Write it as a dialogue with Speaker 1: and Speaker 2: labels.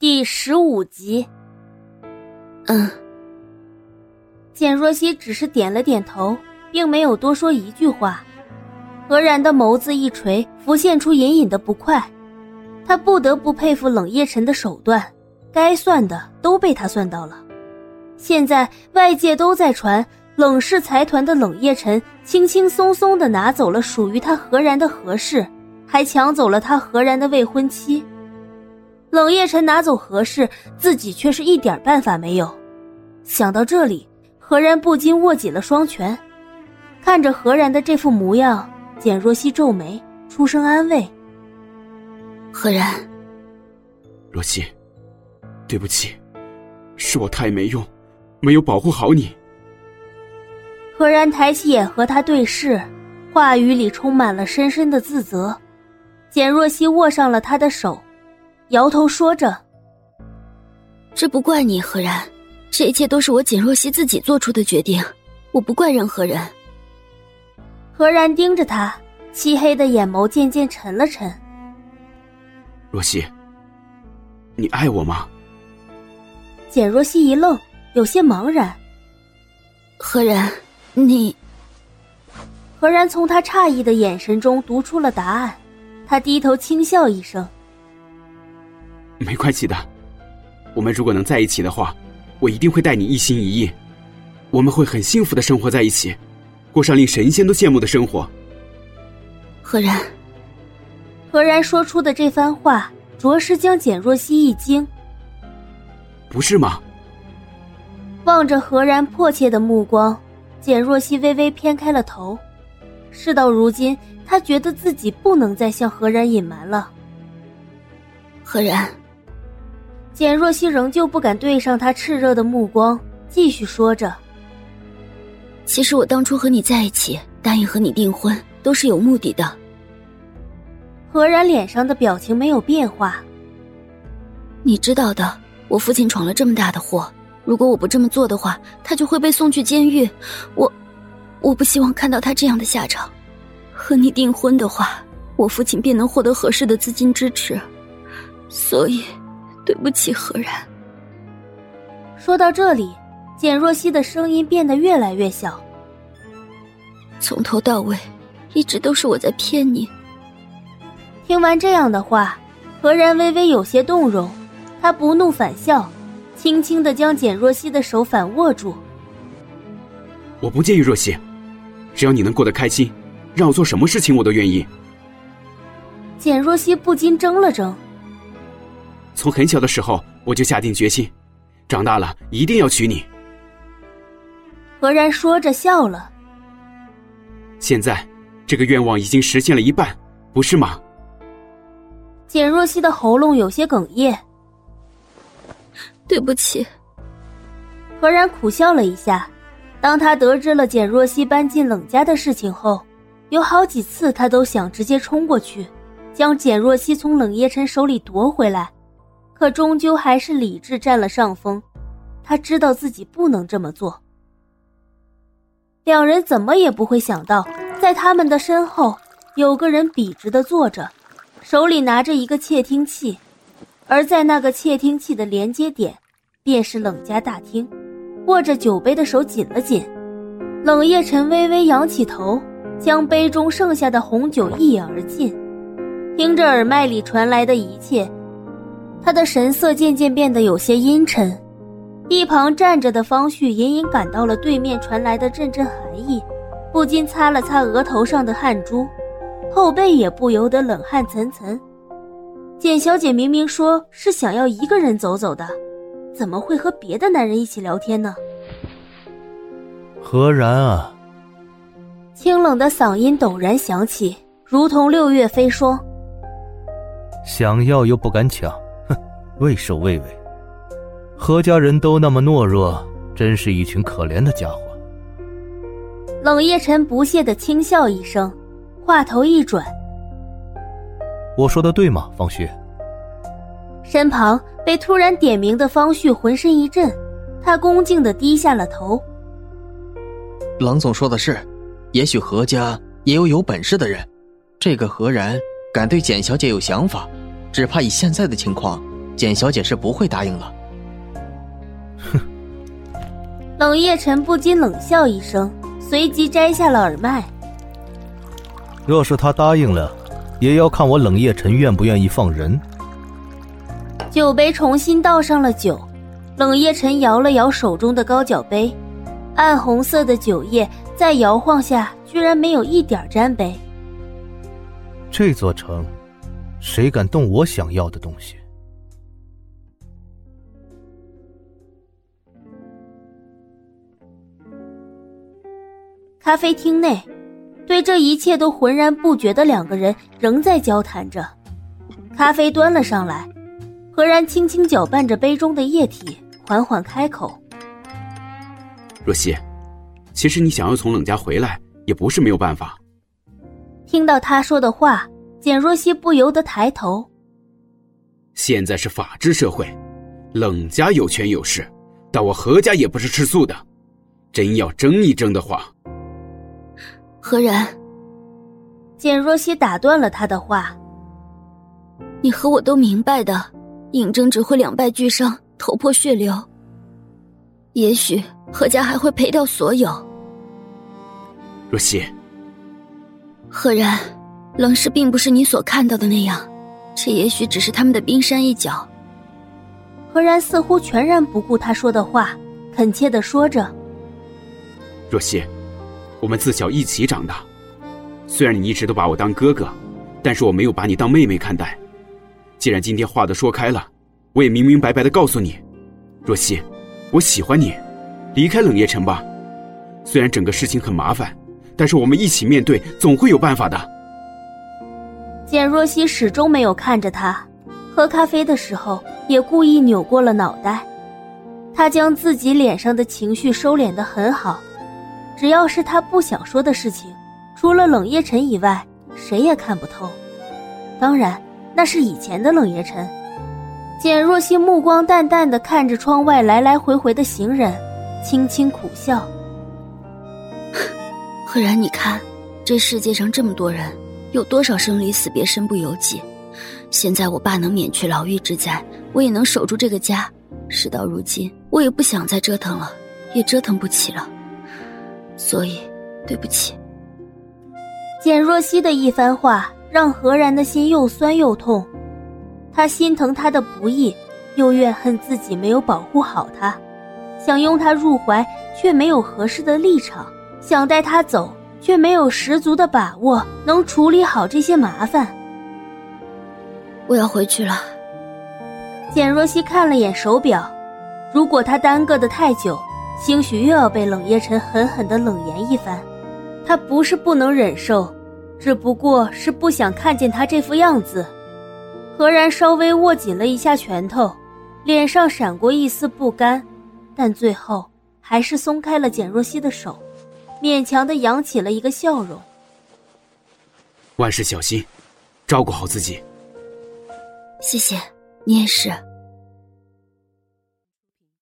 Speaker 1: 第十五集。
Speaker 2: 嗯，
Speaker 1: 简若曦只是点了点头，并没有多说一句话。何然的眸子一垂，浮现出隐隐的不快。他不得不佩服冷夜晨的手段，该算的都被他算到了。现在外界都在传冷氏财团的冷夜晨轻轻松松的拿走了属于他何然的何氏，还抢走了他何然的未婚妻。冷夜晨拿走何氏，自己却是一点办法没有。想到这里，何然不禁握紧了双拳。看着何然的这副模样，简若曦皱眉，出声安慰：“
Speaker 2: 何然，
Speaker 3: 若曦，对不起，是我太没用，没有保护好你。”
Speaker 1: 何然抬起眼和他对视，话语里充满了深深的自责。简若曦握上了他的手。摇头说着：“
Speaker 2: 这不怪你，何然，这一切都是我简若曦自己做出的决定，我不怪任何人。”
Speaker 1: 何然盯着他，漆黑的眼眸渐渐沉了沉。
Speaker 3: 若曦，你爱我吗？
Speaker 1: 简若曦一愣，有些茫然。
Speaker 2: 何然，你……
Speaker 1: 何然从他诧异的眼神中读出了答案，他低头轻笑一声。
Speaker 3: 没关系的，我们如果能在一起的话，我一定会待你一心一意，我们会很幸福的生活在一起，过上令神仙都羡慕的生活。
Speaker 2: 何然，
Speaker 1: 何然说出的这番话，着实将简若曦一惊。
Speaker 3: 不是吗？
Speaker 1: 望着何然迫切的目光，简若曦微微偏开了头。事到如今，她觉得自己不能再向何然隐瞒了。
Speaker 2: 何然。
Speaker 1: 简若曦仍旧不敢对上他炽热的目光，继续说着：“
Speaker 2: 其实我当初和你在一起，答应和你订婚，都是有目的的。”
Speaker 1: 何然脸上的表情没有变化。
Speaker 2: 你知道的，我父亲闯了这么大的祸，如果我不这么做的话，他就会被送去监狱。我，我不希望看到他这样的下场。和你订婚的话，我父亲便能获得合适的资金支持，所以。对不起，何然。
Speaker 1: 说到这里，简若曦的声音变得越来越小。
Speaker 2: 从头到尾，一直都是我在骗你。
Speaker 1: 听完这样的话，何然微微有些动容，他不怒反笑，轻轻的将简若曦的手反握住。
Speaker 3: 我不介意若曦，只要你能过得开心，让我做什么事情我都愿意。
Speaker 1: 简若曦不禁怔了怔。
Speaker 3: 从很小的时候，我就下定决心，长大了一定要娶你。
Speaker 1: 何然说着笑了。
Speaker 3: 现在，这个愿望已经实现了一半，不是吗？
Speaker 1: 简若曦的喉咙有些哽咽。
Speaker 2: 对不起。
Speaker 1: 何然苦笑了一下。当他得知了简若曦搬进冷家的事情后，有好几次他都想直接冲过去，将简若曦从冷夜辰手里夺回来。可终究还是理智占了上风，他知道自己不能这么做。两人怎么也不会想到，在他们的身后有个人笔直的坐着，手里拿着一个窃听器，而在那个窃听器的连接点，便是冷家大厅。握着酒杯的手紧了紧，冷夜晨微微仰起头，将杯中剩下的红酒一饮而尽，听着耳麦里传来的一切。他的神色渐渐变得有些阴沉，一旁站着的方旭隐隐感到了对面传来的阵阵寒意，不禁擦了擦额头上的汗珠，后背也不由得冷汗涔涔。简小姐明明说是想要一个人走走的，怎么会和别的男人一起聊天呢？
Speaker 4: 何然啊！
Speaker 1: 清冷的嗓音陡然响起，如同六月飞霜。
Speaker 4: 想要又不敢抢。畏首畏尾，何家人都那么懦弱，真是一群可怜的家伙。
Speaker 1: 冷夜晨不屑的轻笑一声，话头一转：“
Speaker 4: 我说的对吗，方旭？”
Speaker 1: 身旁被突然点名的方旭浑身一震，他恭敬的低下了头。
Speaker 5: 冷总说的是，也许何家也有有本事的人，这个何然敢对简小姐有想法，只怕以现在的情况。简小姐是不会答应了。
Speaker 4: 哼！
Speaker 1: 冷夜晨不禁冷笑一声，随即摘下了耳麦。
Speaker 4: 若是他答应了，也要看我冷夜晨愿不愿意放人。
Speaker 1: 酒杯重新倒上了酒，冷夜晨摇了摇手中的高脚杯，暗红色的酒液在摇晃下，居然没有一点沾杯。
Speaker 4: 这座城，谁敢动我想要的东西？
Speaker 1: 咖啡厅内，对这一切都浑然不觉的两个人仍在交谈着。咖啡端了上来，何然轻轻搅拌着杯中的液体，缓缓开口：“
Speaker 3: 若曦，其实你想要从冷家回来，也不是没有办法。”
Speaker 1: 听到他说的话，简若曦不由得抬头。
Speaker 3: 现在是法治社会，冷家有权有势，但我何家也不是吃素的。真要争一争的话。
Speaker 2: 何然，
Speaker 1: 简若曦打断了他的话：“
Speaker 2: 你和我都明白的，硬争只会两败俱伤，头破血流。也许何家还会赔掉所有。”
Speaker 3: 若曦，
Speaker 2: 何然，冷氏并不是你所看到的那样，这也许只是他们的冰山一角。
Speaker 1: 何然似乎全然不顾他说的话，恳切的说着：“
Speaker 3: 若曦。”我们自小一起长大，虽然你一直都把我当哥哥，但是我没有把你当妹妹看待。既然今天话都说开了，我也明明白白的告诉你，若曦，我喜欢你，离开冷夜城吧。虽然整个事情很麻烦，但是我们一起面对，总会有办法的。
Speaker 1: 简若曦始终没有看着他，喝咖啡的时候也故意扭过了脑袋，他将自己脸上的情绪收敛的很好。只要是他不想说的事情，除了冷夜晨以外，谁也看不透。当然，那是以前的冷夜晨。简若曦目光淡淡的看着窗外来来回回的行人，轻轻苦笑。
Speaker 2: 赫然，你看，这世界上这么多人，有多少生离死别、身不由己？现在我爸能免去牢狱之灾，我也能守住这个家。事到如今，我也不想再折腾了，也折腾不起了。所以，对不起。
Speaker 1: 简若曦的一番话让何然的心又酸又痛，他心疼他的不易，又怨恨自己没有保护好他，想拥他入怀却没有合适的立场，想带他走却没有十足的把握能处理好这些麻烦。
Speaker 2: 我要回去了。
Speaker 1: 简若曦看了眼手表，如果他耽搁的太久。兴许又要被冷夜晨狠狠的冷言一番，他不是不能忍受，只不过是不想看见他这副样子。何然稍微握紧了一下拳头，脸上闪过一丝不甘，但最后还是松开了简若曦的手，勉强的扬起了一个笑容。
Speaker 3: 万事小心，照顾好自己。
Speaker 2: 谢谢，你也是。